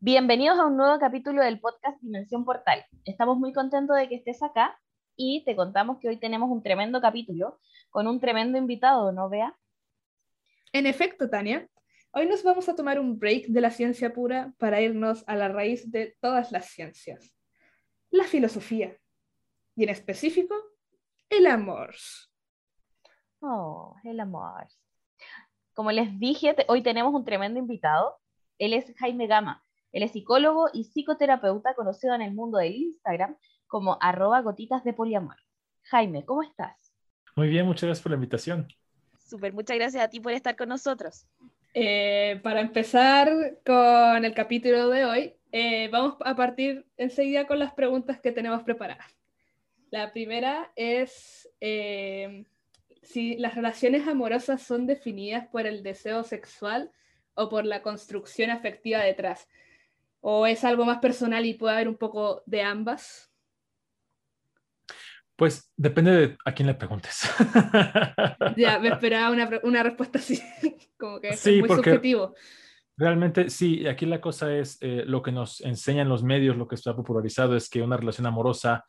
Bienvenidos a un nuevo capítulo del podcast Dimensión Portal. Estamos muy contentos de que estés acá y te contamos que hoy tenemos un tremendo capítulo con un tremendo invitado, ¿no, Vea? En efecto, Tania. Hoy nos vamos a tomar un break de la ciencia pura para irnos a la raíz de todas las ciencias, la filosofía, y en específico, el amor. Oh, el amor. Como les dije, hoy tenemos un tremendo invitado. Él es Jaime Gama, él es psicólogo y psicoterapeuta conocido en el mundo del Instagram como arroba gotitas de poliamor. Jaime, ¿cómo estás? Muy bien, muchas gracias por la invitación. Súper, muchas gracias a ti por estar con nosotros. Eh, para empezar con el capítulo de hoy, eh, vamos a partir enseguida con las preguntas que tenemos preparadas. La primera es eh, si las relaciones amorosas son definidas por el deseo sexual o por la construcción afectiva detrás. ¿O es algo más personal y puede haber un poco de ambas? Pues depende de a quién le preguntes. ya, me esperaba una, respuesta así, como que es muy subjetivo. Realmente sí, aquí la cosa es eh, lo que nos enseñan los medios, lo que está popularizado es que una relación amorosa,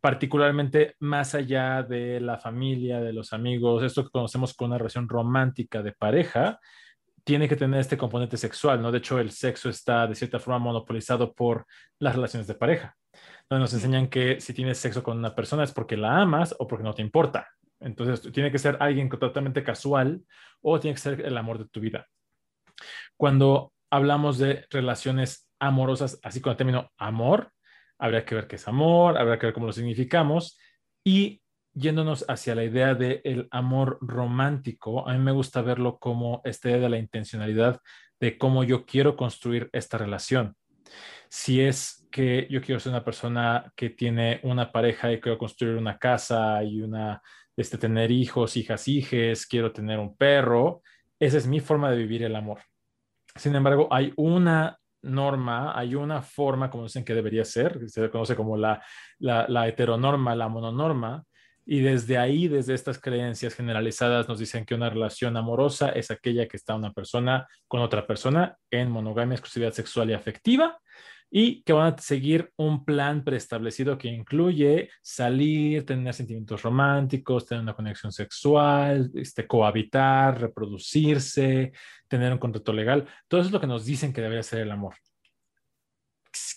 particularmente más allá de la familia, de los amigos, esto que conocemos como una relación romántica de pareja, tiene que tener este componente sexual, ¿no? De hecho, el sexo está de cierta forma monopolizado por las relaciones de pareja, donde nos enseñan que si tienes sexo con una persona es porque la amas o porque no te importa. Entonces, tiene que ser alguien totalmente casual o tiene que ser el amor de tu vida. Cuando hablamos de relaciones amorosas, así con el término amor, habría que ver qué es amor, habría que ver cómo lo significamos y yéndonos hacia la idea del amor romántico, a mí me gusta verlo como esta idea de la intencionalidad de cómo yo quiero construir esta relación. Si es que yo quiero ser una persona que tiene una pareja y quiero construir una casa y una, este, tener hijos, hijas, hijes, quiero tener un perro, esa es mi forma de vivir el amor. Sin embargo, hay una norma, hay una forma, como dicen que debería ser, se conoce como la, la, la heteronorma, la mononorma, y desde ahí, desde estas creencias generalizadas, nos dicen que una relación amorosa es aquella que está una persona con otra persona en monogamia, exclusividad sexual y afectiva, y que van a seguir un plan preestablecido que incluye salir, tener sentimientos románticos, tener una conexión sexual, este, cohabitar, reproducirse, tener un contrato legal. Todo eso es lo que nos dicen que debería ser el amor.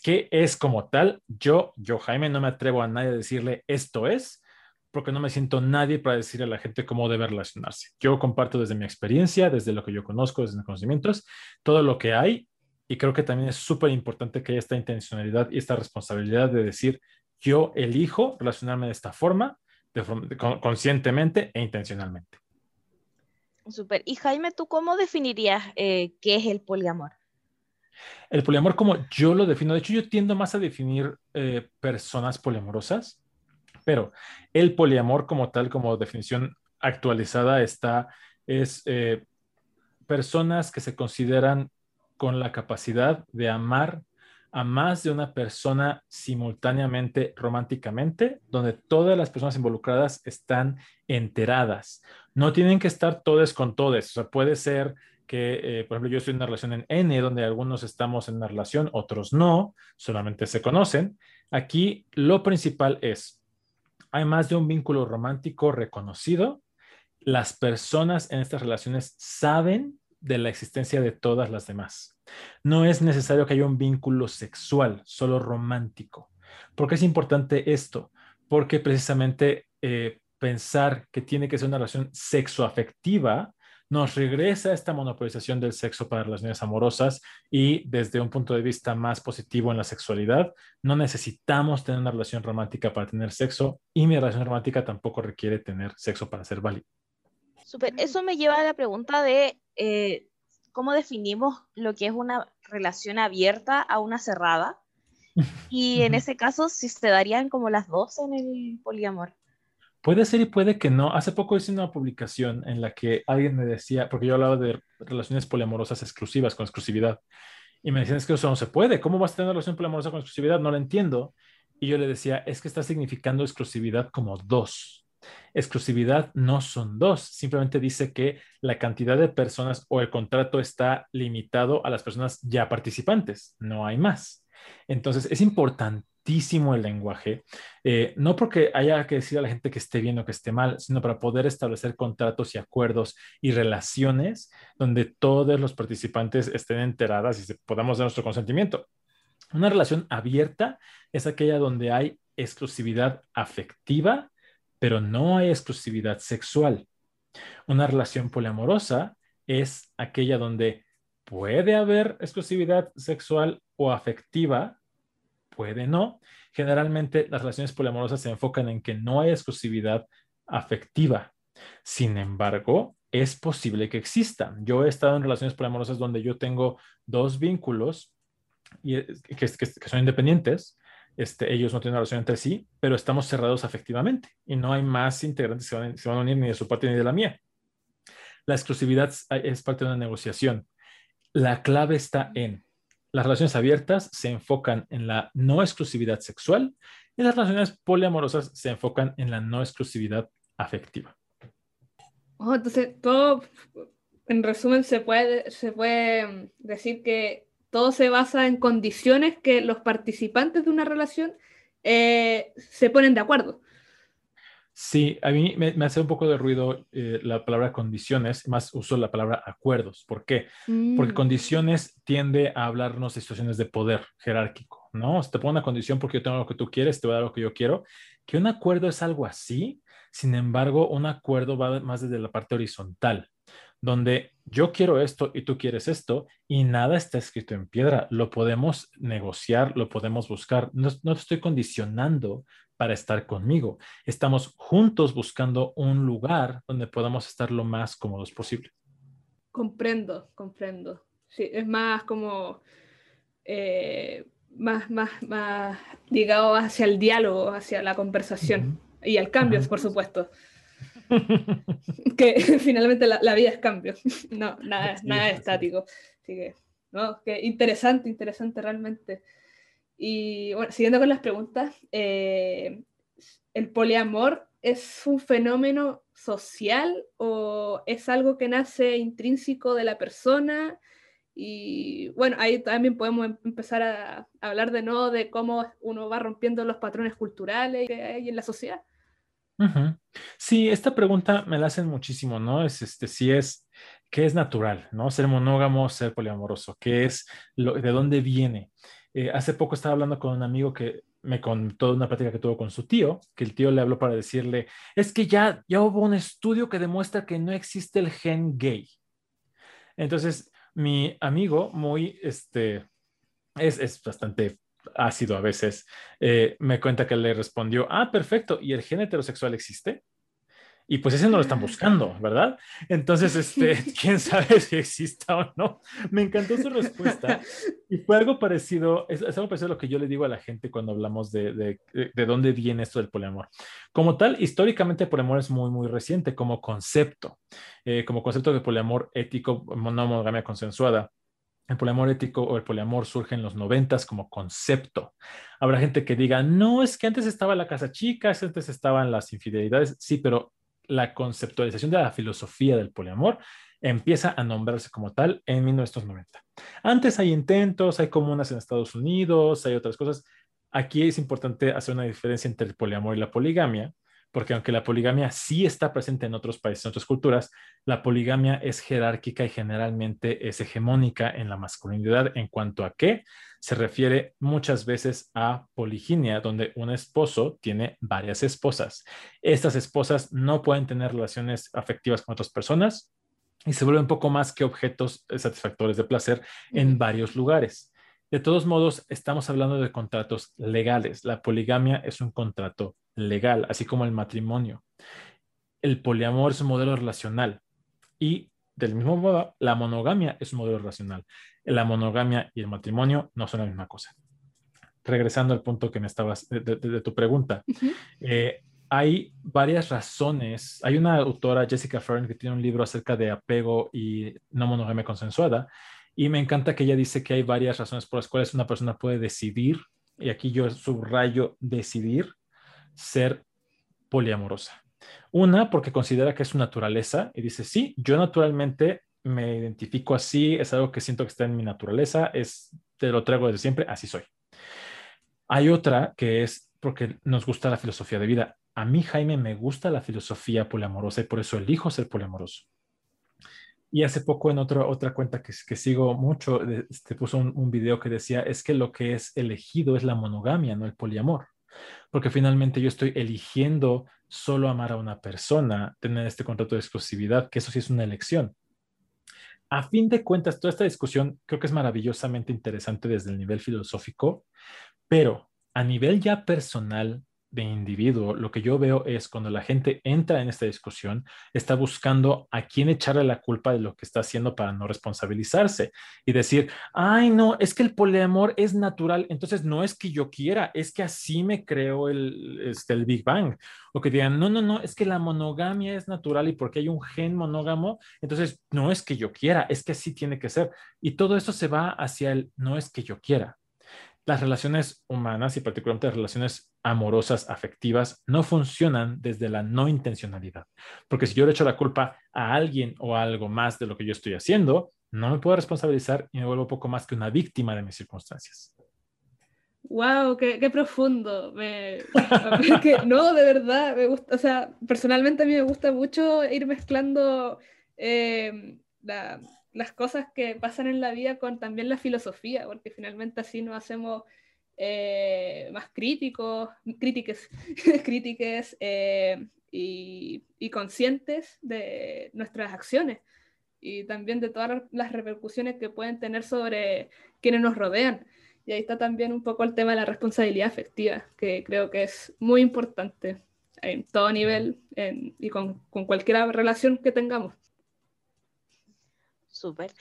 ¿Qué es como tal? Yo, yo, Jaime, no me atrevo a nadie a decirle esto es, porque no me siento nadie para decir a la gente cómo debe relacionarse. Yo comparto desde mi experiencia, desde lo que yo conozco, desde mis conocimientos, todo lo que hay y creo que también es súper importante que haya esta intencionalidad y esta responsabilidad de decir, yo elijo relacionarme de esta forma, conscientemente e intencionalmente. Súper. Y Jaime, ¿tú cómo definirías eh, qué es el poliamor? El poliamor, como yo lo defino, de hecho yo tiendo más a definir eh, personas poliamorosas pero el poliamor como tal, como definición actualizada, está, es eh, personas que se consideran con la capacidad de amar a más de una persona simultáneamente románticamente, donde todas las personas involucradas están enteradas. No tienen que estar todos con todos. O sea, puede ser que, eh, por ejemplo, yo estoy en una relación en N, donde algunos estamos en una relación, otros no, solamente se conocen. Aquí lo principal es hay más de un vínculo romántico reconocido. Las personas en estas relaciones saben de la existencia de todas las demás. No es necesario que haya un vínculo sexual, solo romántico. ¿Por qué es importante esto? Porque precisamente eh, pensar que tiene que ser una relación sexoafectiva nos regresa esta monopolización del sexo para relaciones amorosas y desde un punto de vista más positivo en la sexualidad, no necesitamos tener una relación romántica para tener sexo y mi relación romántica tampoco requiere tener sexo para ser válido. Super, eso me lleva a la pregunta de eh, cómo definimos lo que es una relación abierta a una cerrada. Y en ese caso, si se darían como las dos en el poliamor. Puede ser y puede que no. Hace poco hice una publicación en la que alguien me decía, porque yo hablaba de relaciones poliamorosas exclusivas, con exclusividad, y me decían, es que eso no se puede. ¿Cómo vas a tener una relación poliamorosa con exclusividad? No lo entiendo. Y yo le decía, es que está significando exclusividad como dos. Exclusividad no son dos, simplemente dice que la cantidad de personas o el contrato está limitado a las personas ya participantes, no hay más. Entonces, es importantísimo el lenguaje, eh, no porque haya que decir a la gente que esté bien o que esté mal, sino para poder establecer contratos y acuerdos y relaciones donde todos los participantes estén enteradas y podamos dar nuestro consentimiento. Una relación abierta es aquella donde hay exclusividad afectiva, pero no hay exclusividad sexual. Una relación poliamorosa es aquella donde puede haber exclusividad sexual o afectiva, puede no. Generalmente las relaciones poliamorosas se enfocan en que no hay exclusividad afectiva. Sin embargo, es posible que exista. Yo he estado en relaciones poliamorosas donde yo tengo dos vínculos y, que son independientes este, ellos no tienen una relación entre sí, pero estamos cerrados afectivamente y no hay más integrantes que se van, a unir ni de su parte ni de la mía. La exclusividad es parte de una negociación. La clave está en las relaciones abiertas se enfocan en la no exclusividad sexual y las relaciones poliamorosas se enfocan en la no exclusividad afectiva. Oh, entonces, todo, en resumen, se puede, se puede decir que todo se basa en condiciones que los participantes de una relación eh, se ponen de acuerdo. Sí, a mí me, hace un poco de ruido eh, la palabra condiciones, más uso la palabra acuerdos. ¿Por qué? Porque mm. condiciones tiende a hablarnos de situaciones de poder jerárquico, ¿no? te pongo una condición porque yo tengo lo que tú quieres, te voy a dar lo que yo quiero. Que un acuerdo es algo así, sin embargo, un acuerdo va más desde la parte horizontal donde yo quiero esto y tú quieres esto y nada está escrito en piedra. Lo podemos negociar, lo podemos buscar. No, te estoy condicionando para estar conmigo. Estamos juntos buscando un lugar donde podamos estar lo más cómodos posible. Comprendo, comprendo. Sí, es más como eh, más, más, más ligado hacia el diálogo, hacia la conversación y al cambio, por supuesto. que finalmente la, vida es cambio, no, nada, nada es estático. Así que, no, que interesante, interesante realmente. Y bueno, siguiendo con las preguntas, eh, ¿el poliamor es un fenómeno social o es algo que nace intrínseco de la persona? Y bueno, ahí también podemos em, empezar a, hablar de nuevo de cómo uno va rompiendo los patrones culturales que hay en la sociedad. Sí, esta pregunta me la hacen muchísimo, ¿no? Es este, si es, ¿qué es natural, ¿no? Ser monógamo, ser poliamoroso, ¿qué es, lo, de dónde viene? Eh, hace poco estaba hablando con un amigo que me contó una plática que tuvo con su tío, que el tío le habló para decirle, es que ya, ya hubo un estudio que demuestra que no existe el gen gay. Entonces, mi amigo, muy, este, es, es bastante ácido a veces, eh, me cuenta que le respondió, ah, perfecto, ¿y el gen heterosexual existe? Y pues ese no lo están buscando, ¿verdad? Entonces, este, quién sabe si exista o no. Me encantó su respuesta y fue algo parecido, es, algo parecido a lo que yo le digo a la gente cuando hablamos de, de, de, dónde viene esto del poliamor. Como tal, históricamente el poliamor es muy, muy reciente como concepto, eh, como concepto de poliamor ético, no monogamia consensuada el poliamor ético o el poliamor surge en los noventas como concepto. Habrá gente que diga, no, es que antes estaba la casa chica, antes estaban las infidelidades. Sí, pero la conceptualización de la filosofía del poliamor empieza a nombrarse como tal en 1990. Antes hay intentos, hay comunas en Estados Unidos, hay otras cosas. Aquí es importante hacer una diferencia entre el poliamor y la poligamia, porque aunque la poligamia sí está presente en otros países, en otras culturas, la poligamia es jerárquica y generalmente es hegemónica en la masculinidad en cuanto a que se refiere muchas veces a poliginia, donde un esposo tiene varias esposas. Estas esposas no pueden tener relaciones afectivas con otras personas y se vuelven poco más que objetos satisfactores de placer en varios lugares. De todos modos, estamos hablando de contratos legales. La poligamia es un contrato legal, así como el matrimonio. El poliamor es un modelo relacional y del mismo modo, la monogamia es un modelo relacional. La monogamia y el matrimonio no son la misma cosa. Regresando al punto que me estabas de, tu pregunta, eh, hay varias razones. Hay una autora, Jessica Fern, que tiene un libro acerca de apego y no monogamia consensuada. Y me encanta que ella dice que hay varias razones por las cuales una persona puede decidir, y aquí yo subrayo decidir, ser poliamorosa. Una, porque considera que es su naturaleza y dice, sí, yo naturalmente me identifico así, es algo que siento que está en mi naturaleza, es, te lo traigo desde siempre, así soy. Hay otra que es porque nos gusta la filosofía de vida. A mí, Jaime, me gusta la filosofía poliamorosa y por eso elijo ser poliamoroso. Y hace poco en otra otra cuenta que, que sigo mucho, te este, puso un, un video que decía, es que lo que es elegido es la monogamia, no el poliamor porque finalmente yo estoy eligiendo solo amar a una persona, tener este contrato de exclusividad, que eso sí es una elección. A fin de cuentas, toda esta discusión creo que es maravillosamente interesante desde el nivel filosófico, pero a nivel ya personal, de individuo, lo que yo veo es cuando la gente entra en esta discusión, está buscando a quién echarle la culpa de lo que está haciendo para no responsabilizarse y decir, ay, no, es que el poliamor es natural, entonces no es que yo quiera, es que así me creo el, este, el Big Bang. O que digan, no, no, no, es que la monogamia es natural y porque hay un gen monógamo, entonces no es que yo quiera, es que así tiene que ser. Y todo eso se va hacia el no es que yo quiera las relaciones humanas y particularmente las relaciones amorosas, afectivas, no funcionan desde la no intencionalidad. Porque si yo le echo la culpa a alguien o a algo más de lo que yo estoy haciendo, no me puedo responsabilizar y me vuelvo poco más que una víctima de mis circunstancias. ¡Wow! ¡Qué, profundo! no, de verdad, me gusta, o sea, personalmente a mí me gusta mucho ir mezclando eh, la, las cosas que pasan en la vida con también la filosofía, porque finalmente así nos hacemos eh, más críticos, críticas, críticas eh, y, y, conscientes de nuestras acciones y también de todas las repercusiones que pueden tener sobre quienes nos rodean. Y ahí está también un poco el tema de la responsabilidad afectiva, que creo que es muy importante en todo nivel y con, con cualquier relación que tengamos. Súper.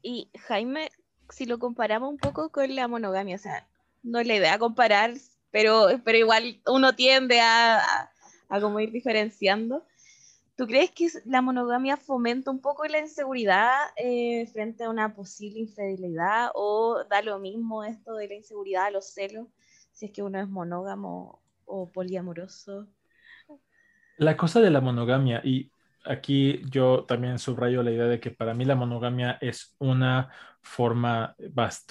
Y Jaime, si lo comparamos un poco con la monogamia, o sea, no es la idea comparar, pero, pero igual uno tiende a, a, como ir diferenciando. ¿Tú crees que la monogamia fomenta un poco la inseguridad eh, frente a una posible infidelidad o da lo mismo esto de la inseguridad, los celos, si es que uno es monógamo o poliamoroso? La cosa de la monogamia, y aquí yo también subrayo la idea de que para mí la monogamia es una forma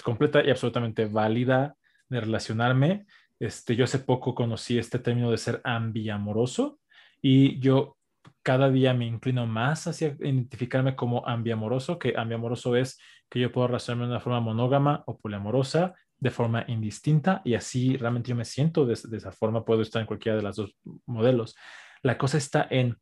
completa y absolutamente válida de relacionarme. Este, yo hace poco conocí este término de ser ambiamoroso y yo cada día me inclino más hacia identificarme como ambiamoroso, que ambiamoroso es que yo puedo relacionarme de una forma monógama o poliamorosa de forma indistinta y así realmente yo me siento de esa forma, puedo estar en cualquiera de los dos modelos. La cosa está en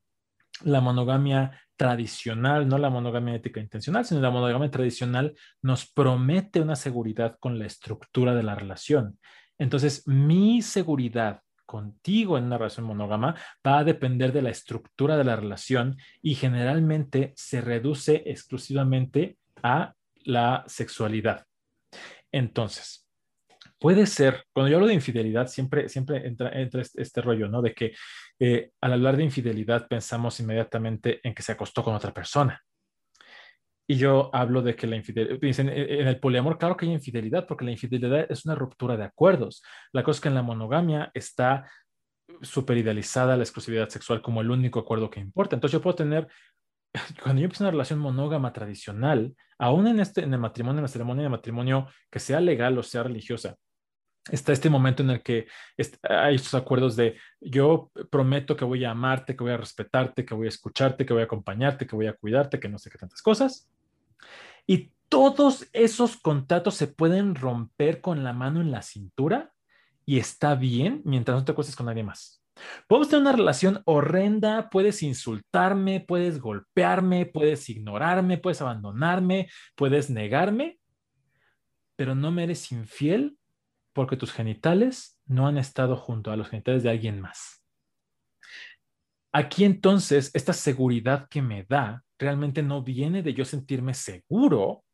la monogamia tradicional, no la monogamia ética intencional, sino la monogamia tradicional nos promete una seguridad con la estructura de la relación. Entonces, mi seguridad contigo en una relación monógama va a depender de la estructura de la relación y generalmente se reduce exclusivamente a la sexualidad. Entonces, puede ser, cuando yo hablo de infidelidad, siempre, siempre entra, entra este, este rollo, ¿no? De que eh, al hablar de infidelidad pensamos inmediatamente en que se acostó con otra persona. Y yo hablo de que la infidelidad, dicen, en el poliamor, claro que hay infidelidad, porque la infidelidad es una ruptura de acuerdos. La cosa es que en la monogamia está súper idealizada la exclusividad sexual como el único acuerdo que importa. Entonces yo puedo tener, cuando yo empiezo una relación monógama tradicional, aún en, este, en el matrimonio, en la ceremonia de matrimonio, que sea legal o sea religiosa, está este momento en el que hay estos acuerdos de yo prometo que voy a amarte, que voy a respetarte, que voy a escucharte, que voy a acompañarte, que voy a cuidarte, que no sé qué tantas cosas. Y todos esos contratos se pueden romper con la mano en la cintura y está bien mientras no te acuestes con nadie más. Podemos tener una relación horrenda, puedes insultarme, puedes golpearme, puedes ignorarme, puedes abandonarme, puedes negarme, pero no me eres infiel porque tus genitales no han estado junto a los genitales de alguien más. Aquí entonces, esta seguridad que me da realmente no viene de yo sentirme seguro,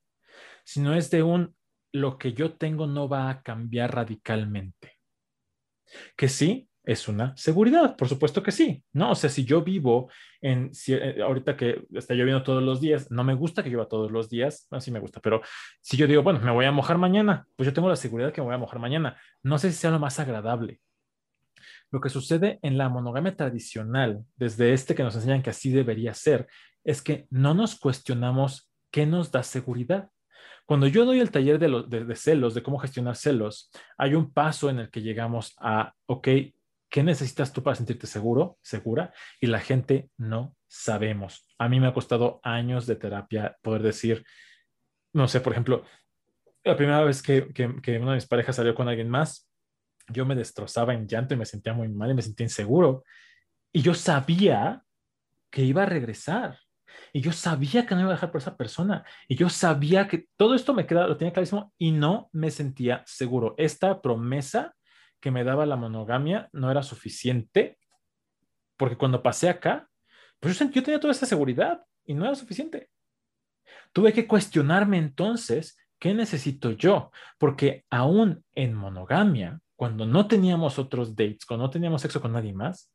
sino es de un lo que yo tengo no va a cambiar radicalmente. Que sí, es una seguridad, por supuesto que sí, ¿no? O sea, si yo vivo en, eh, ahorita que está lloviendo todos los días, no me gusta que llueva todos los días, así me gusta, pero si yo digo, bueno, me voy a mojar mañana, pues yo tengo la seguridad que me voy a mojar mañana. No sé si sea lo más agradable. Lo que sucede en la monogamia tradicional, desde este que nos enseñan que así debería ser, es que no nos cuestionamos qué nos da seguridad. Cuando yo doy el taller de, de, celos, de cómo gestionar celos, hay un paso en el que llegamos a, ok, ¿qué necesitas tú para sentirte seguro, segura? Y la gente no sabemos. A mí me ha costado años de terapia poder decir, no sé, por ejemplo, la primera vez que, que, que una de mis parejas salió con alguien más, yo me destrozaba en llanto y me sentía muy mal y me sentía inseguro. Y yo sabía que iba a regresar. Y yo sabía que no iba a dejar por esa persona. Y yo sabía que todo esto me quedaba, lo tenía clarísimo y no me sentía seguro. Esta promesa que me daba la monogamia no era suficiente porque cuando pasé acá, pues yo, yo tenía toda esta seguridad y no era suficiente. Tuve que cuestionarme entonces qué necesito yo, porque aún en monogamia, cuando no teníamos otros dates, cuando no teníamos sexo con nadie más,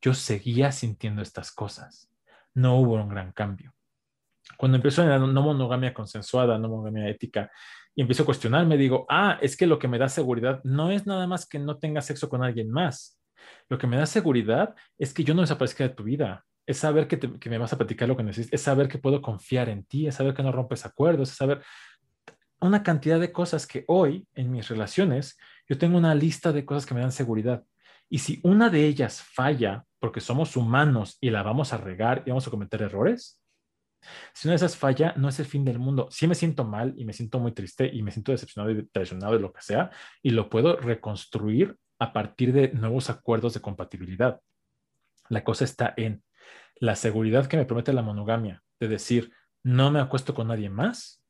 yo seguía sintiendo estas cosas no hubo un gran cambio. Cuando empezó en la no monogamia consensuada, no monogamia ética, y empiezo a cuestionarme, digo, ah, es que lo que me da seguridad no es nada más que no tenga sexo con alguien más. Lo que me da seguridad es que yo no desaparezca de tu vida. Es saber que, me vas a platicar lo que necesitas, es saber que puedo confiar en ti, es saber que no rompes acuerdos, es saber una cantidad de cosas que hoy en mis relaciones yo tengo una lista de cosas que me dan seguridad. Y si una de ellas falla porque somos humanos y la vamos a regar y vamos a cometer errores, si una de esas falla, no es el fin del mundo. Sí me siento mal y me siento muy triste y me siento decepcionado y traicionado de lo que sea, y lo puedo reconstruir a partir de nuevos acuerdos de compatibilidad. La cosa está en la seguridad que me promete la monogamia, de decir, no me acuesto con nadie más,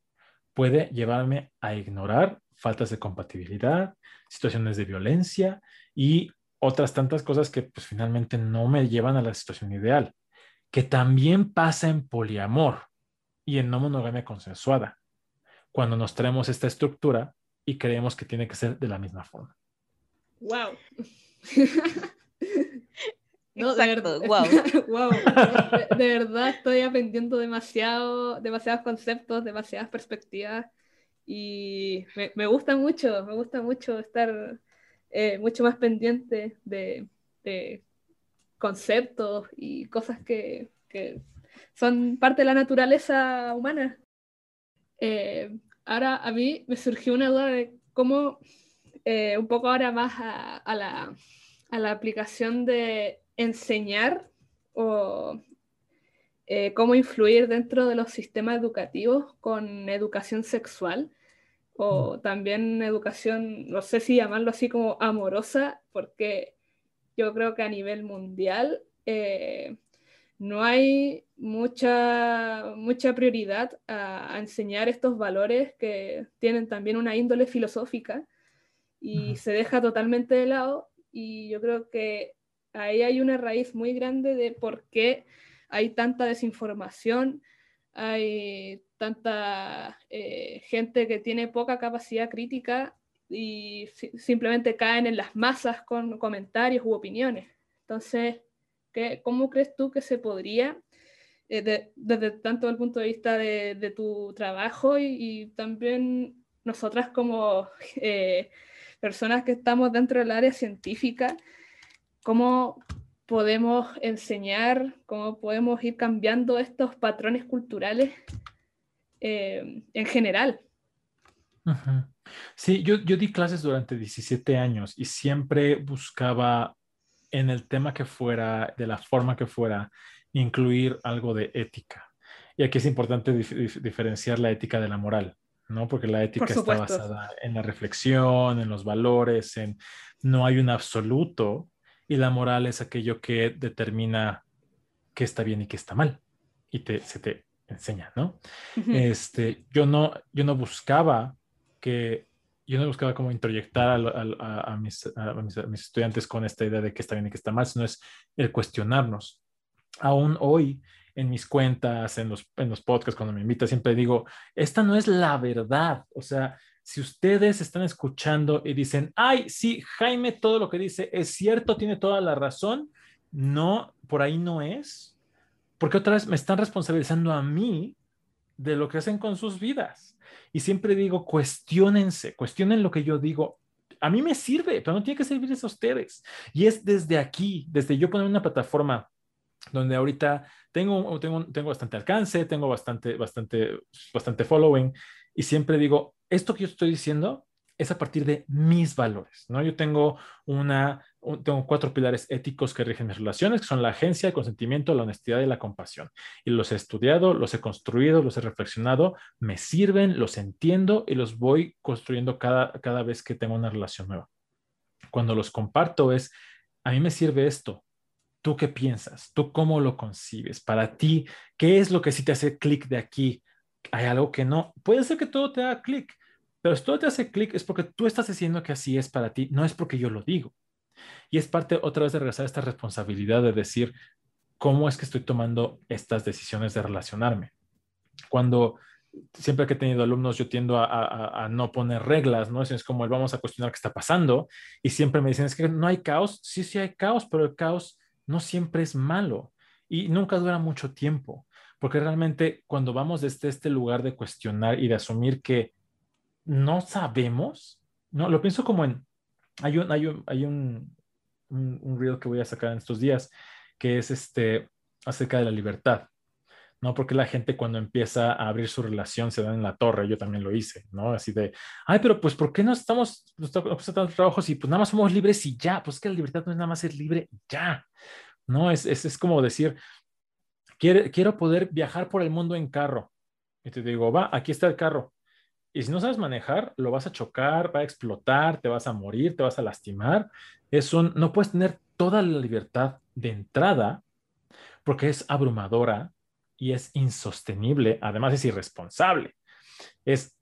puede llevarme a ignorar faltas de compatibilidad, situaciones de violencia y otras tantas cosas que pues finalmente no me llevan a la situación ideal, que también pasa en poliamor y en no monogamia consensuada, cuando nos traemos esta estructura y creemos que tiene que ser de la misma forma. Wow. no, de verdad, wow. wow. De, verdad estoy aprendiendo demasiado, demasiados conceptos, demasiadas perspectivas y me, me gusta mucho, me gusta mucho estar eh, mucho más pendiente de, conceptos y cosas que, son parte de la naturaleza humana. Eh, ahora a mí me surgió una duda de cómo, eh, un poco ahora más a, la, a, la, aplicación de enseñar o cómo influir dentro de los sistemas educativos con educación sexual o también educación, no sé si llamarlo así como amorosa, porque yo creo que a nivel mundial eh, no hay mucha, mucha prioridad a, enseñar estos valores que tienen también una índole filosófica y se deja totalmente de lado. Y yo creo que ahí hay una raíz muy grande de por qué hay tanta desinformación, hay tanta eh, gente que tiene poca capacidad crítica y simplemente caen en las masas con comentarios u opiniones. Entonces, ¿qué, ¿cómo crees tú que se podría, eh, desde tanto el punto de vista de, tu trabajo y, también nosotras como eh, personas que estamos dentro del área científica, cómo podemos enseñar, cómo podemos ir cambiando estos patrones culturales eh, en general. Sí, yo, yo di clases durante 17 años y siempre buscaba en el tema que fuera, de la forma que fuera, incluir algo de ética. Y aquí es importante diferenciar la ética de la moral, ¿no? Porque la ética está basada en la reflexión, en los valores, en no hay un absoluto y la moral es aquello que determina qué está bien y qué está mal y te, se te enseña, ¿no? este, yo no, yo no buscaba yo no buscaba como introyectar a, mis, mis, estudiantes con esta idea de que está bien y que está mal, sino es el cuestionarnos. Aún hoy, en mis cuentas, en los, en los podcasts, cuando me invitan, siempre digo, esta no es la verdad, o sea, Si ustedes están escuchando y dicen, ay, sí, Jaime, todo lo que dice es cierto, tiene toda la razón, no, por ahí no es, porque otra vez me están responsabilizando a mí de lo que hacen con sus vidas. Y siempre digo, cuestionense, cuestionen lo que yo digo. A mí me sirve, pero no tiene que servirles a ustedes. Y es desde aquí, desde yo poner una plataforma donde ahorita tengo, tengo, tengo bastante alcance, tengo bastante, bastante, bastante following y siempre digo, esto que yo estoy diciendo es a partir de mis valores, ¿no? Yo tengo una, tengo cuatro pilares éticos que rigen mis relaciones, que son la agencia, el consentimiento, la honestidad y la compasión. Y los he estudiado, los he construido, los he reflexionado, me sirven, los entiendo y los voy construyendo cada, cada vez que tengo una relación nueva. Cuando los comparto es, a mí me sirve esto, ¿Tú qué piensas? ¿Tú cómo lo concibes? Para ti, ¿qué es lo que sí te hace clic de aquí? ¿Hay algo que no? Puede ser que todo te haga clic, pero si todo te hace clic es porque tú estás diciendo que así es para ti, no es porque yo lo digo. Y es parte otra vez de regresar a esta responsabilidad de decir, ¿cómo es que estoy tomando estas decisiones de relacionarme? Cuando siempre que he tenido alumnos, yo tiendo a, no poner reglas, ¿no? Es, como el vamos a cuestionar qué está pasando y siempre me dicen, es que no hay caos. Sí, sí hay caos, pero el caos no siempre es malo y nunca dura mucho tiempo, porque realmente cuando vamos desde este lugar de cuestionar y de asumir que no sabemos, no, lo pienso como en, hay un, hay un, hay un, un, que voy a sacar en estos días, que es este, acerca de la libertad. ¿no? Porque la gente cuando empieza a abrir su relación se da en la torre, yo también lo hice, ¿no? Así de, ay, pero pues, ¿por qué no estamos, no estamos tantos trabajos y pues nada más somos libres y ya? Pues que la libertad no es nada más ser libre ya, ¿no? Es, es, es como decir, quiero poder viajar por el mundo en carro. Y te digo, va, aquí está el carro. Y si no sabes manejar, lo vas a chocar, va a explotar, te vas a morir, te vas a lastimar. Es un, no puedes tener toda la libertad de entrada porque es abrumadora y es insostenible, además es irresponsable. Es,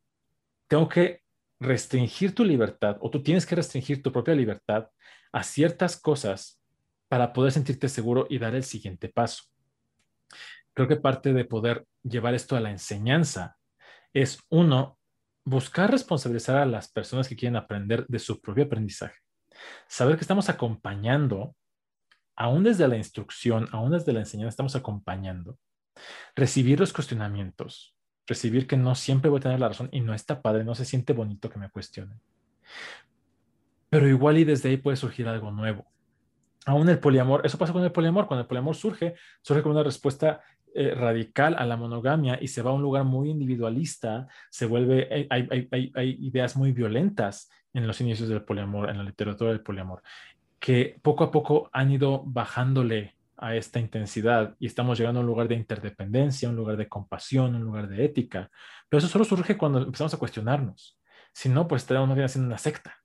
tengo que restringir tu libertad o tú tienes que restringir tu propia libertad a ciertas cosas para poder sentirte seguro y dar el siguiente paso. Creo que parte de poder llevar esto a la enseñanza es, uno, buscar responsabilizar a las personas que quieren aprender de su propio aprendizaje. Saber que estamos acompañando, aún desde la instrucción, aún desde la enseñanza, estamos acompañando Recibir los cuestionamientos, recibir que no siempre voy a tener la razón y no está padre, no se siente bonito que me cuestionen. Pero igual y desde ahí puede surgir algo nuevo. Aún el poliamor, eso pasa con el poliamor, cuando el poliamor surge, surge como una respuesta eh, radical a la monogamia y se va a un lugar muy individualista, se vuelve, eh, hay, hay ideas muy violentas en los inicios del poliamor, en la literatura del poliamor, que poco a poco han ido bajándole a esta intensidad y estamos llegando a un lugar de interdependencia, un lugar de compasión, un lugar de ética. Pero eso solo surge cuando empezamos a cuestionarnos. Si no, pues estaríamos no haciendo una secta.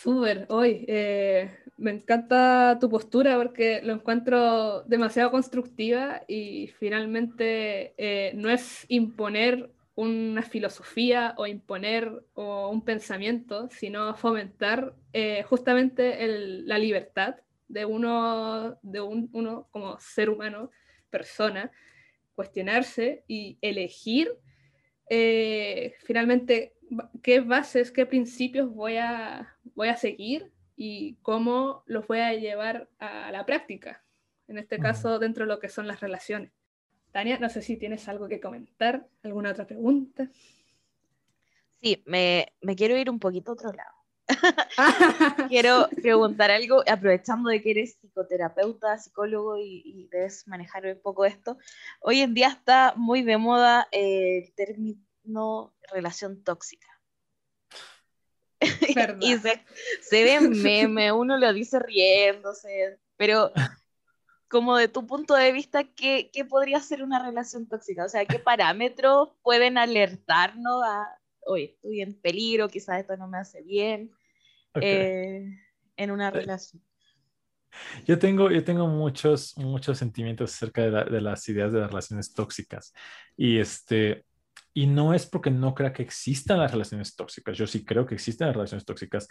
Súper, hoy eh, me encanta tu postura porque lo encuentro demasiado constructiva y finalmente eh, no es imponer una filosofía o imponer o un pensamiento, sino fomentar eh, justamente la libertad de uno, de un, uno como ser humano, persona, cuestionarse y elegir finalmente qué bases, qué principios voy a, voy a seguir y cómo los voy a llevar a la práctica, en este caso dentro de lo que son las relaciones. Tania, no sé si tienes algo que comentar, alguna otra pregunta. Sí, me, me quiero ir un poquito a otro lado. Quiero preguntar algo, aprovechando de que eres psicoterapeuta, psicólogo y, debes manejar un poco esto. Hoy en día está muy de moda el término relación tóxica. y se, se ve meme, uno lo dice riéndose, pero como de tu punto de vista, ¿qué, ¿qué, podría ser una relación tóxica? O sea, ¿qué parámetros pueden alertarnos a, oye, estoy en peligro, quizás esto no me hace bien? Eh, en una eh, relación. Yo tengo, yo tengo muchos, muchos sentimientos acerca de, las ideas de las relaciones tóxicas. Y, este, y no es porque no crea que existan las relaciones tóxicas. Yo sí creo que existen las relaciones tóxicas.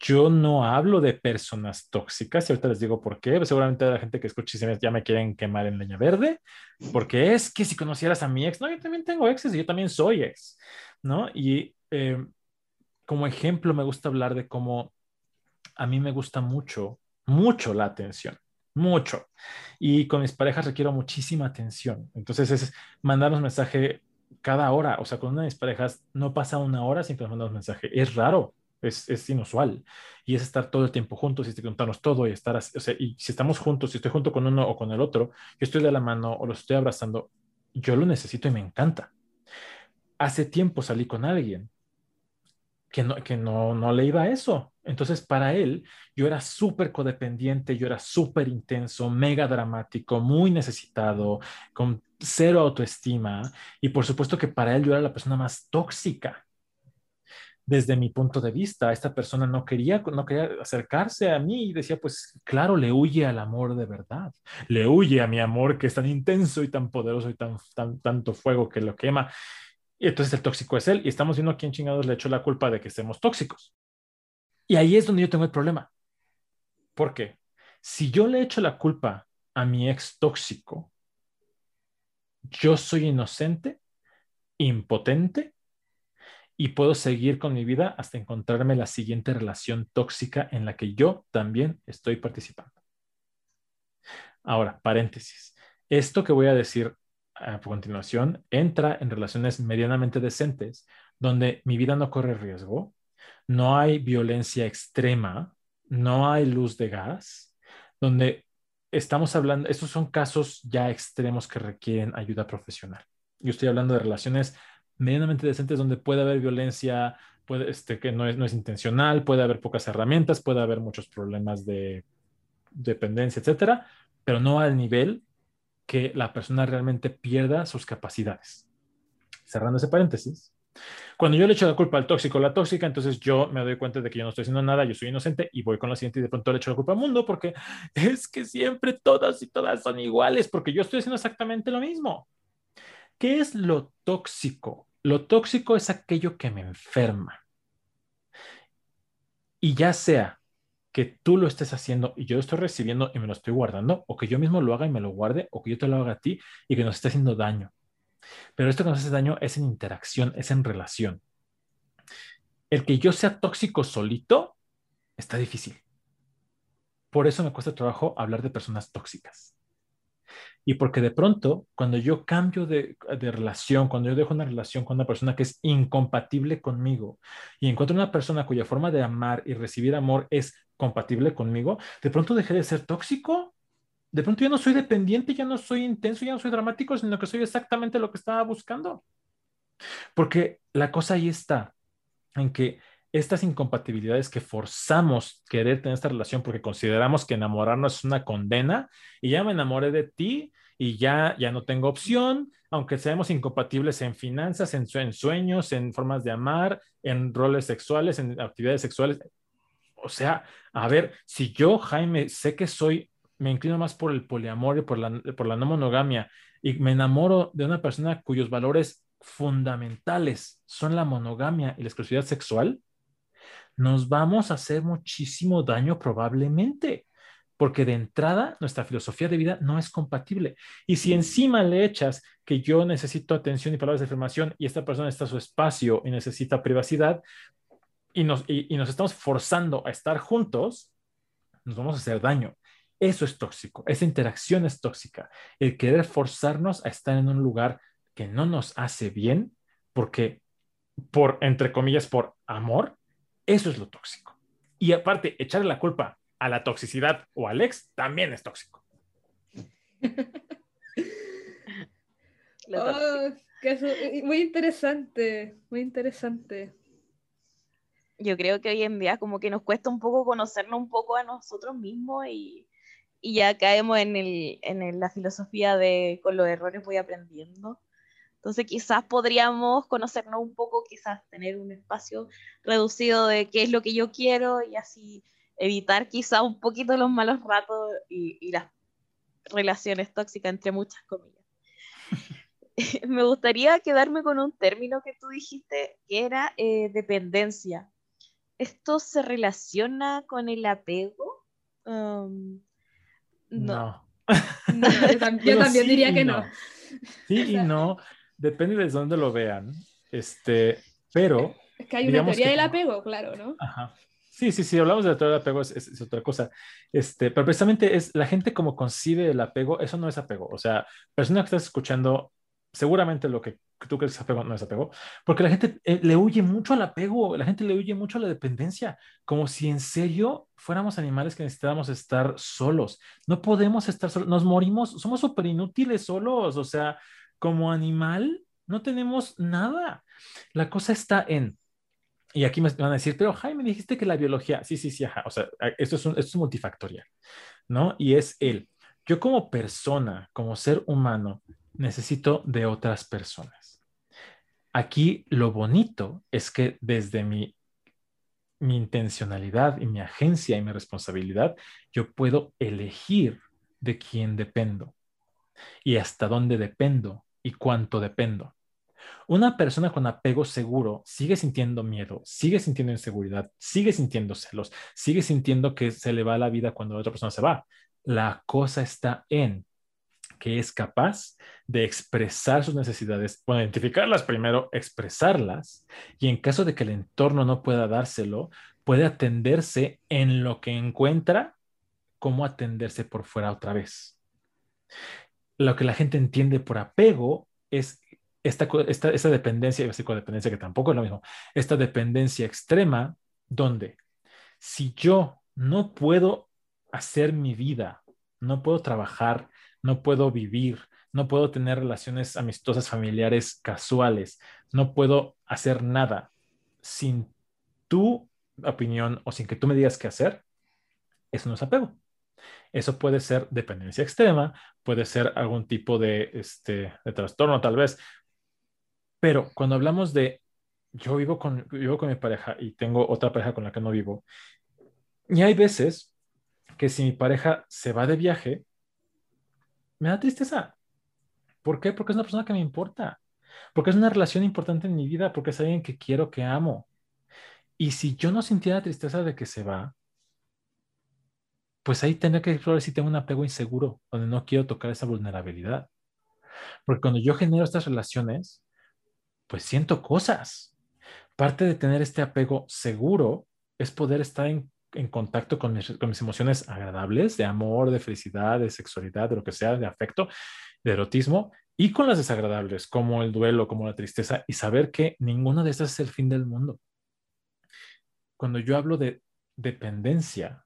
Yo no hablo de personas tóxicas y ahorita les digo por qué. Seguramente la gente que escucha ya me quieren quemar en leña verde, porque es que si conocieras a mi ex, no, yo también tengo exes y yo también soy ex, ¿no? Y eh, como ejemplo me gusta hablar de cómo a mí me gusta mucho, mucho la atención, mucho. Y con mis parejas requiero muchísima atención. Entonces es mandarnos mensaje cada hora. O sea, con una de mis parejas no pasa una hora sin que nos mandamos mensaje. Es raro, es, es, inusual. Y es estar todo el tiempo juntos y contarnos todo y estar así. O sea, y si estamos juntos, si estoy junto con uno o con el otro, yo estoy de la mano o los estoy abrazando, yo lo necesito y me encanta. Hace tiempo salí con alguien que no, que no, no le iba a eso. Entonces, para él, yo era súper codependiente, yo era súper intenso, mega dramático, muy necesitado, con cero autoestima. Y por supuesto que para él yo era la persona más tóxica. Desde mi punto de vista, esta persona no quería, no quería acercarse a mí y decía, pues claro, le huye al amor de verdad, le huye a mi amor que es tan intenso y tan poderoso y tan, tan tanto fuego que lo quema. Y entonces el tóxico es él y estamos viendo a quién chingados le echó la culpa de que estemos tóxicos. Y ahí es donde yo tengo el problema. ¿Por qué? Si yo le echo la culpa a mi ex tóxico, yo soy inocente, impotente y puedo seguir con mi vida hasta encontrarme la siguiente relación tóxica en la que yo también estoy participando. Ahora, paréntesis. Esto que voy a decir a continuación entra en relaciones medianamente decentes, donde mi vida no corre riesgo, no hay violencia extrema, no hay luz de gas, donde estamos hablando, estos son casos ya extremos que requieren ayuda profesional. Yo estoy hablando de relaciones medianamente decentes donde puede haber violencia, puede, este, que no es, no es intencional, puede haber pocas herramientas, puede haber muchos problemas de dependencia, etcétera, pero no al nivel que la persona realmente pierda sus capacidades. Cerrando ese paréntesis, cuando yo le echo la culpa al tóxico o la tóxica, entonces yo me doy cuenta de que yo no estoy haciendo nada, yo soy inocente y voy con la siguiente y de pronto le echo la culpa al mundo porque es que siempre todas y todas son iguales porque yo estoy haciendo exactamente lo mismo. ¿Qué es lo tóxico? Lo tóxico es aquello que me enferma. Y ya sea que tú lo estés haciendo y yo lo estoy recibiendo y me lo estoy guardando, o que yo mismo lo haga y me lo guarde, o que yo te lo haga a ti y que nos esté haciendo daño. Pero esto que nos hace daño es en interacción, es en relación. El que yo sea tóxico solito está difícil. Por eso me cuesta trabajo hablar de personas tóxicas. Y porque de pronto, cuando yo cambio de, relación, cuando yo dejo una relación con una persona que es incompatible conmigo y encuentro una persona cuya forma de amar y recibir amor es compatible conmigo, de pronto dejé de ser tóxico. De pronto ya no soy dependiente, ya no soy intenso, ya no soy dramático, sino que soy exactamente lo que estaba buscando. Porque la cosa ahí está, en que estas incompatibilidades que forzamos querer tener esta relación porque consideramos que enamorarnos es una condena y ya me enamoré de ti y ya, ya no tengo opción, aunque seamos incompatibles en finanzas, en, en sueños, en formas de amar, en roles sexuales, en actividades sexuales. O sea, a ver, si yo, Jaime, sé que soy, me inclino más por el poliamor y por la, por la no monogamia y me enamoro de una persona cuyos valores fundamentales son la monogamia y la exclusividad sexual, nos vamos a hacer muchísimo daño probablemente, porque de entrada nuestra filosofía de vida no es compatible. Y si encima le echas que yo necesito atención y palabras de afirmación y esta persona está en su espacio y necesita privacidad y nos, y, nos estamos forzando a estar juntos, nos vamos a hacer daño. Eso es tóxico, esa interacción es tóxica. El querer forzarnos a estar en un lugar que no nos hace bien, porque por, entre comillas, por amor, eso es lo tóxico. Y aparte, echarle la culpa a la toxicidad o al ex también es tóxico. oh, muy interesante, muy interesante. Yo creo que hoy en día como que nos cuesta un poco conocernos un poco a nosotros mismos y, y ya caemos en, el, en la filosofía de con los errores voy aprendiendo. Entonces quizás podríamos conocernos un poco, quizás tener un espacio reducido de qué es lo que yo quiero y así evitar quizás un poquito los malos ratos y, las relaciones tóxicas, entre muchas comillas. Me gustaría quedarme con un término que tú dijiste, que era eh, dependencia. ¿Esto se relaciona con el apego? Um, no. yo, también diría que no. Sí y no depende de dónde lo vean, este, pero Es que hay una teoría del apego, claro, ¿no? Ajá. Sí, sí, sí, hablamos de la teoría del apego, es, otra cosa. Este, pero precisamente es la gente como concibe el apego, eso no es apego. O sea, persona que estás escuchando, seguramente lo que tú crees apego no es apego, porque la gente eh, le huye mucho al apego, la gente le huye mucho a la dependencia, como si en serio fuéramos animales que necesitáramos estar solos. No podemos estar solos, nos morimos, somos súper inútiles solos, o sea, como animal no tenemos nada. La cosa está en y aquí me van a decir, pero Jaime, dijiste que la biología, sí, sí, sí, ajá, o sea, esto es, esto es multifactorial, ¿no? Y es él. Yo como persona, como ser humano, necesito de otras personas. Aquí lo bonito es que desde mi, mi intencionalidad y mi agencia y mi responsabilidad, yo puedo elegir de quién dependo y hasta dónde dependo y cuánto dependo. Una persona con apego seguro sigue sintiendo miedo, sigue sintiendo inseguridad, sigue sintiendo celos, sigue sintiendo que se le va la vida cuando la otra persona se va. La cosa está en que es capaz de expresar sus necesidades, bueno, identificarlas primero, expresarlas, y en caso de que el entorno no pueda dárselo, puede atenderse en lo que encuentra, cómo atenderse por fuera otra vez. Lo que la gente entiende por apego es esta, esta, esta dependencia, y codependencia que tampoco es lo mismo, esta dependencia extrema, donde si yo no puedo hacer mi vida, no puedo trabajar, no puedo vivir, no puedo tener relaciones amistosas, familiares, casuales, no puedo hacer nada sin tu opinión o sin que tú me digas qué hacer, eso no es apego. Eso puede ser dependencia extrema, puede ser algún tipo de, este, trastorno tal vez, pero cuando hablamos de yo vivo con, vivo con mi pareja y tengo otra pareja con la que no vivo, y hay veces que si mi pareja se va de viaje, me da tristeza. ¿Por qué? Porque es una persona que me importa. Porque es una relación importante en mi vida, porque es alguien que quiero, que amo. Y si yo no sintiera tristeza de que se va, pues ahí tendría que explorar si tengo un apego inseguro, donde no quiero tocar esa vulnerabilidad. Porque cuando yo genero estas relaciones, pues siento cosas. Parte de tener este apego seguro es poder estar en, contacto con mis, emociones agradables, de amor, de felicidad, de sexualidad, de lo que sea, de afecto, de erotismo, y con las desagradables, como el duelo, como la tristeza, y saber que ninguna de estas es el fin del mundo. Cuando yo hablo de dependencia,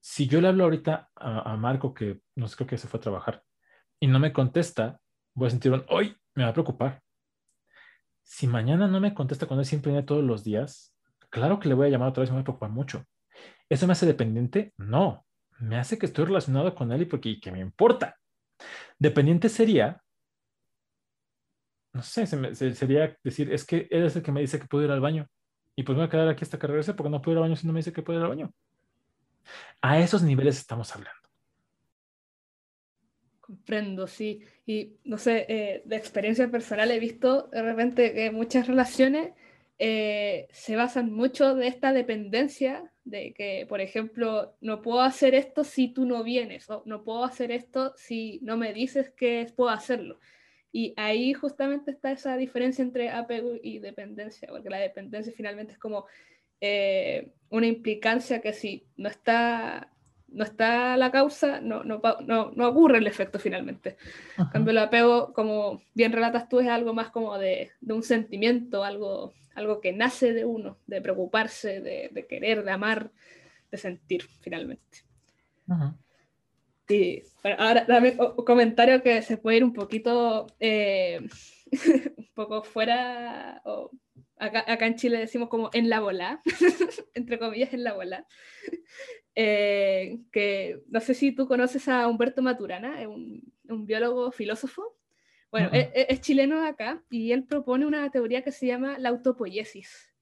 si yo le hablo ahorita a, a Marco, que no sé, creo que se fue a trabajar, y no me contesta, voy a sentir un, hoy me va a preocupar si mañana no me contesta cuando él siempre viene todos los días, claro que le voy a llamar otra vez me voy a preocupar mucho. ¿Eso me hace dependiente? No, me hace que estoy relacionado con él y porque que me importa. Dependiente sería, no sé, sería decir, es que él es el que me dice que puedo ir al baño y pues me voy a quedar aquí hasta que regrese porque no puedo ir al baño si no me dice que puedo ir al baño. A esos niveles estamos hablando. Comprendo, sí. Y no sé, eh, de experiencia personal he visto de repente que muchas relaciones eh, se basan mucho de esta dependencia, de que, por ejemplo, no puedo hacer esto si tú no vienes, o no puedo hacer esto si no me dices que puedo hacerlo. Y ahí justamente está esa diferencia entre apego y dependencia, porque la dependencia finalmente es como eh, una implicancia que si no está no está la causa, no, no, no, ocurre el efecto finalmente. En cambio, el apego, como bien relatas tú, es algo más como de, de un sentimiento, algo, algo que nace de uno, de preocuparse, de, de querer, de amar, de sentir finalmente. Y bueno, ahora dame un comentario que se puede ir un poquito, eh, un poco fuera, o acá, acá, en Chile decimos como en la bola, entre comillas en la bola, eh, que no sé si tú conoces a Humberto Maturana, es un, un biólogo filósofo. Bueno, es, es, chileno de acá y él propone una teoría que se llama la autopoiesis.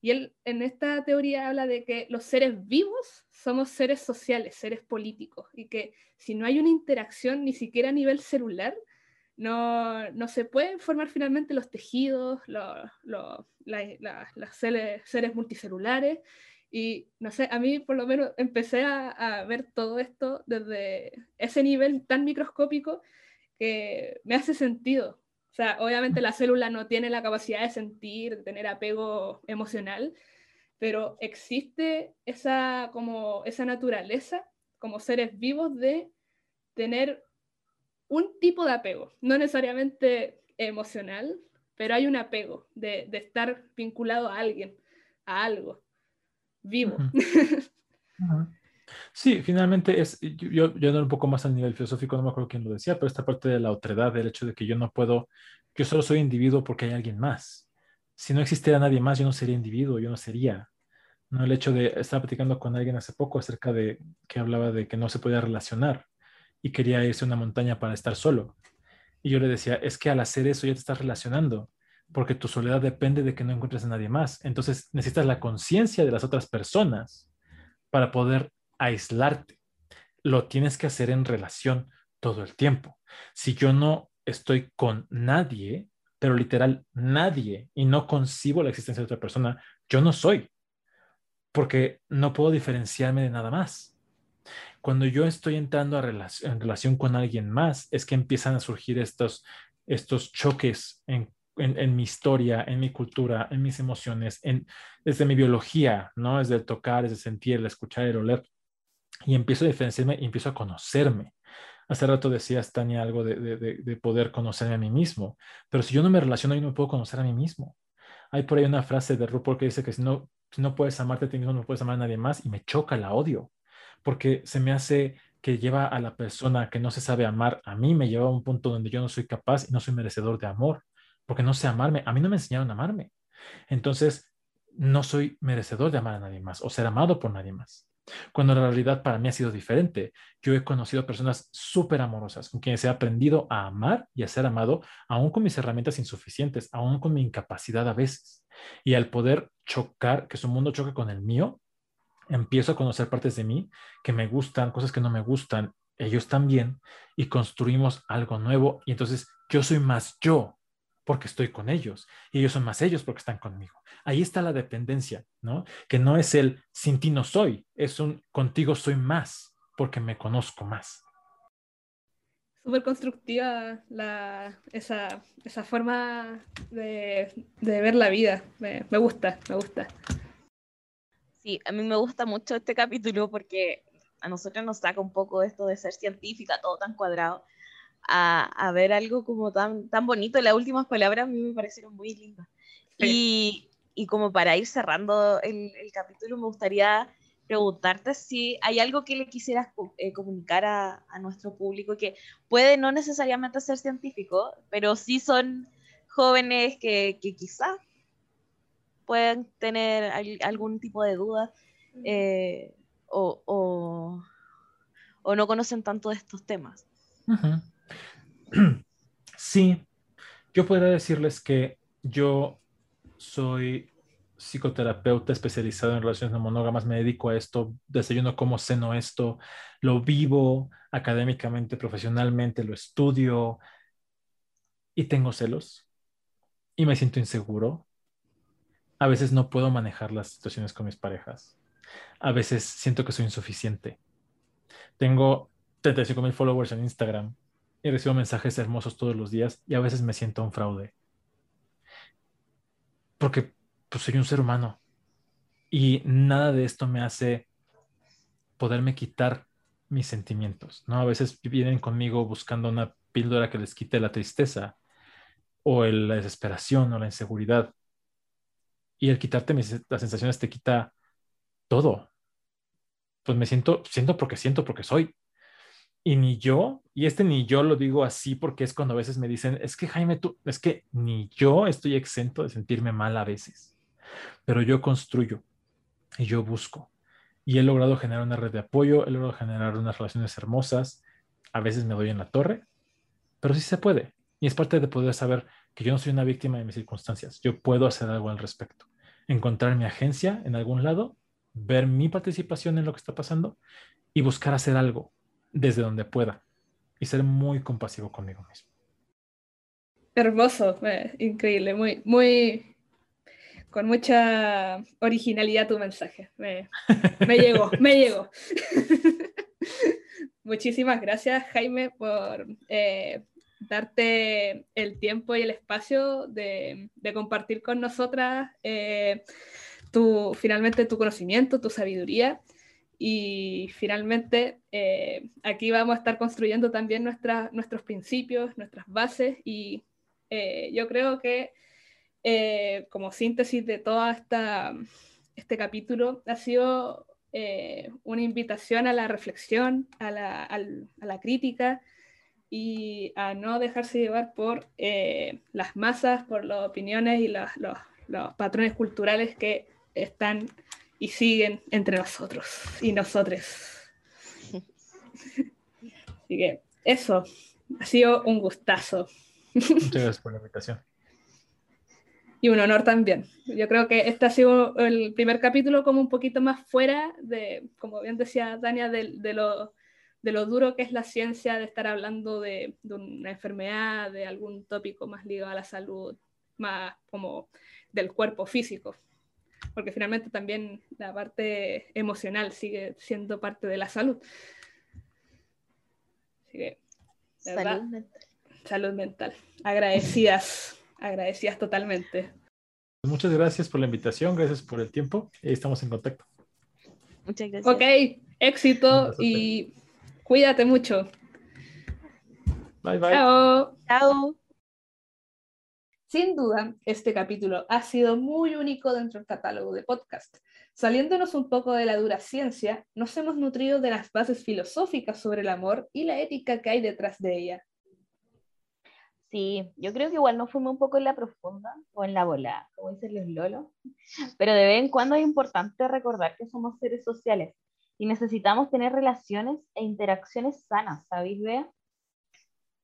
Y él en esta teoría habla de que los seres vivos somos seres sociales, seres políticos, y que si no hay una interacción ni siquiera a nivel celular, no, no se pueden formar finalmente los tejidos, los, los, las seres, seres multicelulares, y no sé, a mí por lo menos empecé a, ver todo esto desde ese nivel tan microscópico que me hace sentido. O sea, obviamente la célula no tiene la capacidad de sentir, de tener apego emocional, pero existe esa, como, esa naturaleza como seres vivos de tener un tipo de apego, no necesariamente emocional, pero hay un apego de, de estar vinculado a alguien, a algo vivo. Sí, finalmente es, yo, yo un poco más al nivel filosófico, no me acuerdo quién lo decía, pero esta parte de la otredad, del hecho de que yo no puedo, yo solo soy individuo porque hay alguien más. Si no existiera nadie más, yo no sería individuo, yo no sería. ¿no? El hecho de, estar platicando con alguien hace poco acerca de que hablaba de que no se podía relacionar y quería irse a una montaña para estar solo. Y yo le decía, es que al hacer eso ya te estás relacionando, porque tu soledad depende de que no encuentres a nadie más. Entonces necesitas la conciencia de las otras personas para poder aislarte. Lo tienes que hacer en relación todo el tiempo. Si yo no estoy con nadie, pero literal nadie, y no concibo la existencia de otra persona, yo no soy, porque no puedo diferenciarme de nada más. Cuando yo estoy entrando en relación con alguien más, es que empiezan a surgir estos, estos choques en, mi historia, en mi cultura, en mis emociones, en, desde mi biología, ¿no? Desde el tocar, desde sentir, el escuchar, el oler y empiezo a diferenciarme y empiezo a conocerme. Hace rato decías, Tania, algo de, poder conocerme a mí mismo, pero si yo no me relaciono, yo no puedo conocer a mí mismo. Hay por ahí una frase de RuPaul que dice que si no, si no puedes amarte a ti mismo, no puedes amar a nadie más y me choca, la odio, porque se me hace que lleva a la persona que no se sabe amar, a mí me lleva a un punto donde yo no soy capaz y no soy merecedor de amor, porque no sé amarme, a mí no me enseñaron a amarme. Entonces, no soy merecedor de amar a nadie más o ser amado por nadie más cuando la realidad para mí ha sido diferente. Yo he conocido personas súper amorosas con quienes he aprendido a amar y a ser amado, aún con mis herramientas insuficientes, aún con mi incapacidad a veces. Y al poder chocar, que su mundo choque con el mío, empiezo a conocer partes de mí que me gustan, cosas que no me gustan, ellos también, y construimos algo nuevo. Y entonces yo soy más yo porque estoy con ellos y ellos son más ellos porque están conmigo. Ahí está la dependencia, ¿no? Que no es el sin ti no soy, es un contigo soy más porque me conozco más. Súper constructiva la, esa, esa, forma de, de, ver la vida. Me, me gusta, me gusta. Sí, a mí me gusta mucho este capítulo porque a nosotros nos saca un poco esto de ser científica, todo tan cuadrado a, ver algo como tan, tan bonito. Las últimas palabras a mí me parecieron muy lindas. Y, y, como para ir cerrando el, el, capítulo, me gustaría preguntarte si hay algo que le quisieras eh, comunicar a, a, nuestro público que puede no necesariamente ser científico, pero sí son jóvenes que, que quizás puedan tener algún tipo de duda eh, o, o, o, no conocen tanto de estos temas. Sí, yo podría decirles que yo soy psicoterapeuta especializado en relaciones no monógamas, me dedico a esto, desayuno como seno esto, lo vivo académicamente, profesionalmente, lo estudio y tengo celos y me siento inseguro. A veces no puedo manejar las situaciones con mis parejas. A veces siento que soy insuficiente. Tengo 35 mil followers en Instagram y recibo mensajes hermosos todos los días y a veces me siento un fraude. Porque pues, soy un ser humano y nada de esto me hace poderme quitar mis sentimientos, ¿no? A veces vienen conmigo buscando una píldora que les quite la tristeza o la desesperación o la inseguridad. Y el quitarte las sensaciones te quita todo. Pues me siento, siento porque siento porque soy. Y ni yo, y este ni yo lo digo así porque es cuando a veces me dicen, es que Jaime, tú, es que ni yo estoy exento de sentirme mal a veces, pero yo construyo y yo busco. Y he logrado generar una red de apoyo, he logrado generar unas relaciones hermosas. A veces me doy en la torre, pero sí se puede. Y es parte de poder saber que yo no soy una víctima de mis circunstancias. Yo puedo hacer algo al respecto. Encontrar mi agencia en algún lado, ver mi participación en lo que está pasando y buscar hacer algo desde donde pueda y ser muy compasivo conmigo mismo. Hermoso, increíble, muy, muy, con mucha originalidad tu mensaje. Me, me llegó, me llegó. Muchísimas gracias, Jaime, por eh, darte el tiempo y el espacio de, compartir con nosotras eh, tu, finalmente tu conocimiento, tu sabiduría. Y finalmente eh, aquí vamos a estar construyendo también nuestros principios, nuestras bases y yo creo que como síntesis de todo este capítulo ha sido eh, una invitación a la reflexión, a la, a la, crítica y a no dejarse llevar por eh, las masas, por las opiniones y los, los, patrones culturales que están y siguen entre nosotros y nosotros. Así que eso, ha sido un gustazo. Muchas gracias por la invitación y un honor también. Yo creo que este ha sido el primer capítulo como un poquito más fuera de, como bien decía Dania, de, de, lo, de lo, duro que es la ciencia, de estar hablando de, de, una enfermedad, de algún tópico más ligado a la salud, más como del cuerpo físico, porque finalmente también la parte emocional sigue siendo parte de la salud. Así que, salud mental. Salud mental. Agradecidas agradecidas totalmente. Muchas gracias por la invitación, gracias por el tiempo. Estamos en contacto. Muchas gracias. Ok, éxito y cuídate mucho. Bye bye. Chao. Chao. Sin duda, este capítulo ha sido muy único dentro del catálogo de podcast. Saliéndonos un poco de la dura ciencia, nos hemos nutrido de las bases filosóficas sobre el amor y la ética que hay detrás de ella. Sí, yo creo que igual nos fuimos un poco en la profunda o en la bola, como dicen los lolos, pero de vez en cuando es importante recordar que somos seres sociales y necesitamos tener relaciones e interacciones sanas, ¿sabéis, Bea?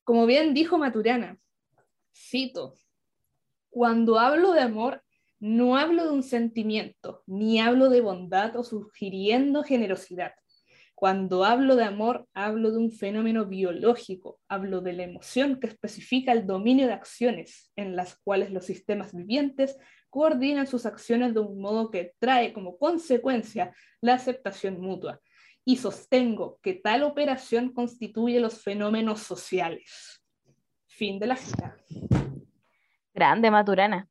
Como bien dijo Maturana, cito, cuando hablo de amor, no hablo de un sentimiento, ni hablo de bondad o sugiriendo generosidad cuando hablo de amor, hablo de un fenómeno biológico, hablo de la emoción que especifica el dominio de acciones en las cuales los sistemas vivientes coordinan sus acciones de un modo que trae como consecuencia la aceptación mutua. Y sostengo que tal operación constituye los fenómenos sociales. Fin de la cita. Grande, Maturana.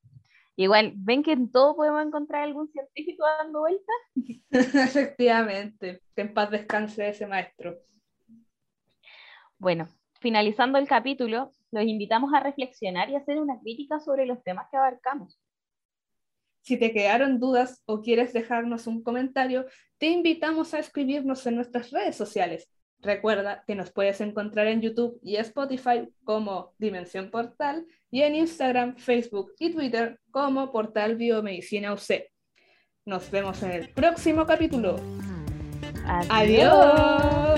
Igual, ¿ven que en todo podemos encontrar algún científico dando vueltas? Efectivamente, que en paz descanse ese maestro. Bueno, finalizando el capítulo, los invitamos a reflexionar y hacer una crítica sobre los temas que abarcamos. Si te quedaron dudas o quieres dejarnos un comentario, te invitamos a escribirnos en nuestras redes sociales. Recuerda que nos puedes encontrar en YouTube y Spotify como Dimensión Portal y en Instagram, Facebook y Twitter como Portal Biomedicina UC. Nos vemos en el próximo capítulo. Adiós.